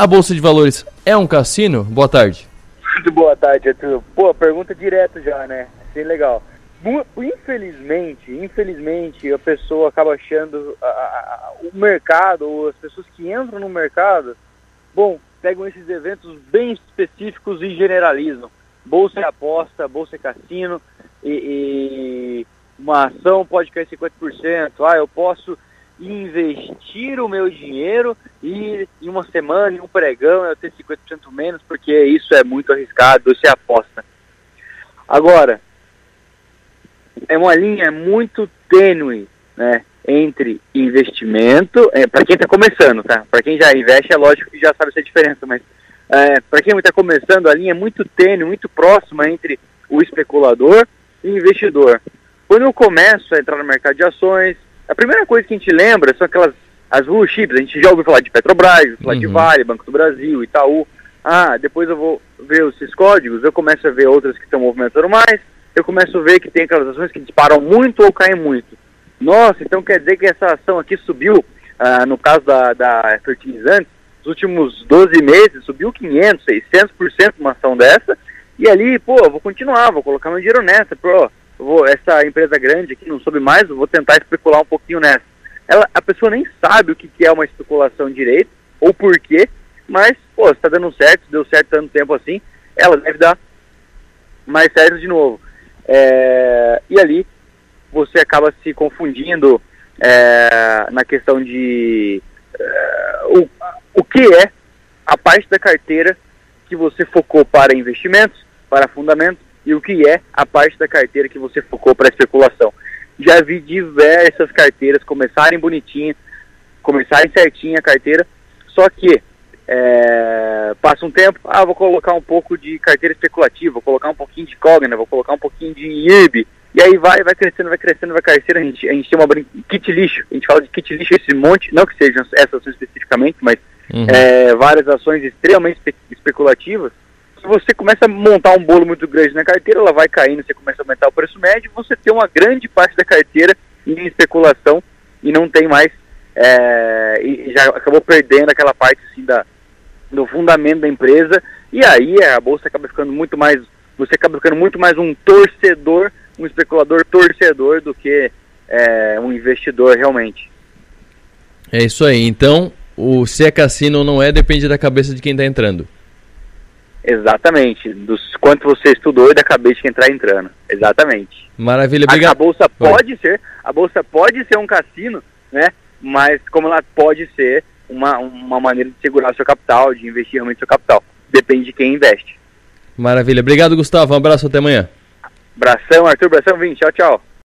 A Bolsa de Valores é um cassino? Boa tarde. Muito boa tarde, Arthur. Pô, pergunta direto já, né? Sim, legal. Infelizmente, infelizmente, a pessoa acaba achando a, a, o mercado, ou as pessoas que entram no mercado, bom, pegam esses eventos bem específicos e generalizam. Bolsa é aposta, bolsa é cassino, e, e uma ação pode cair 50%. Ah, eu posso investir o meu dinheiro e em uma semana, em um pregão, eu ter 50% menos, porque isso é muito arriscado, você aposta. Agora, é uma linha muito tênue, né? Entre investimento, é, para quem está começando, tá? Para quem já investe, é lógico que já sabe essa diferença, mas é, para quem está começando, a linha é muito tênue, muito próxima entre o especulador e o investidor. Quando eu começo a entrar no mercado de ações, a primeira coisa que a gente lembra são aquelas as blue chips. A gente já ouviu falar de Petrobras, falar uhum. de Vale, Banco do Brasil, Itaú. Ah, depois eu vou ver esses códigos, eu começo a ver outras que estão movimentando mais, eu começo a ver que tem aquelas ações que disparam muito ou caem muito. Nossa, então quer dizer que essa ação aqui subiu, ah, no caso da, da fertilizantes, nos últimos 12 meses, subiu 500, 600% uma ação dessa, e ali, pô, eu vou continuar, vou colocar meu dinheiro nessa, pô, vou, essa empresa grande aqui não soube mais, vou tentar especular um pouquinho nessa. Ela, a pessoa nem sabe o que, que é uma especulação direito, ou por quê, mas, pô, se tá dando certo, deu certo tanto tempo assim, ela deve dar mais certo de novo. É, e ali você acaba se confundindo é, na questão de é, o, o que é a parte da carteira que você focou para investimentos, para fundamentos, e o que é a parte da carteira que você focou para especulação. Já vi diversas carteiras começarem bonitinha, começarem certinha a carteira, só que é, passa um tempo, ah, vou colocar um pouco de carteira especulativa, vou colocar um pouquinho de Cogna, vou colocar um pouquinho de IRB, e aí vai, vai crescendo, vai crescendo, vai crescendo, a gente, a gente tem uma kit lixo, a gente fala de kit lixo esse monte, não que sejam essas ações especificamente, mas uhum. é, várias ações extremamente espe especulativas, se você começa a montar um bolo muito grande na carteira, ela vai caindo, você começa a aumentar o preço médio, você tem uma grande parte da carteira em especulação e não tem mais, é, e já acabou perdendo aquela parte assim da, do fundamento da empresa, e aí a bolsa acaba ficando muito mais, você acaba ficando muito mais um torcedor, um especulador torcedor do que é, um investidor realmente. É isso aí, então o se é cassino não é, depende da cabeça de quem está entrando. Exatamente, dos quanto você estudou e da cabeça que entrar entrando. Exatamente. Maravilha, obrigado. A, a bolsa pode Oi. ser, a bolsa pode ser um cassino, né? Mas como ela pode ser uma, uma maneira de segurar seu capital, de investir realmente seu capital. Depende de quem investe. Maravilha. Obrigado, Gustavo. Um abraço até amanhã. Abração, Arthur. Abração, Vim. Tchau, tchau.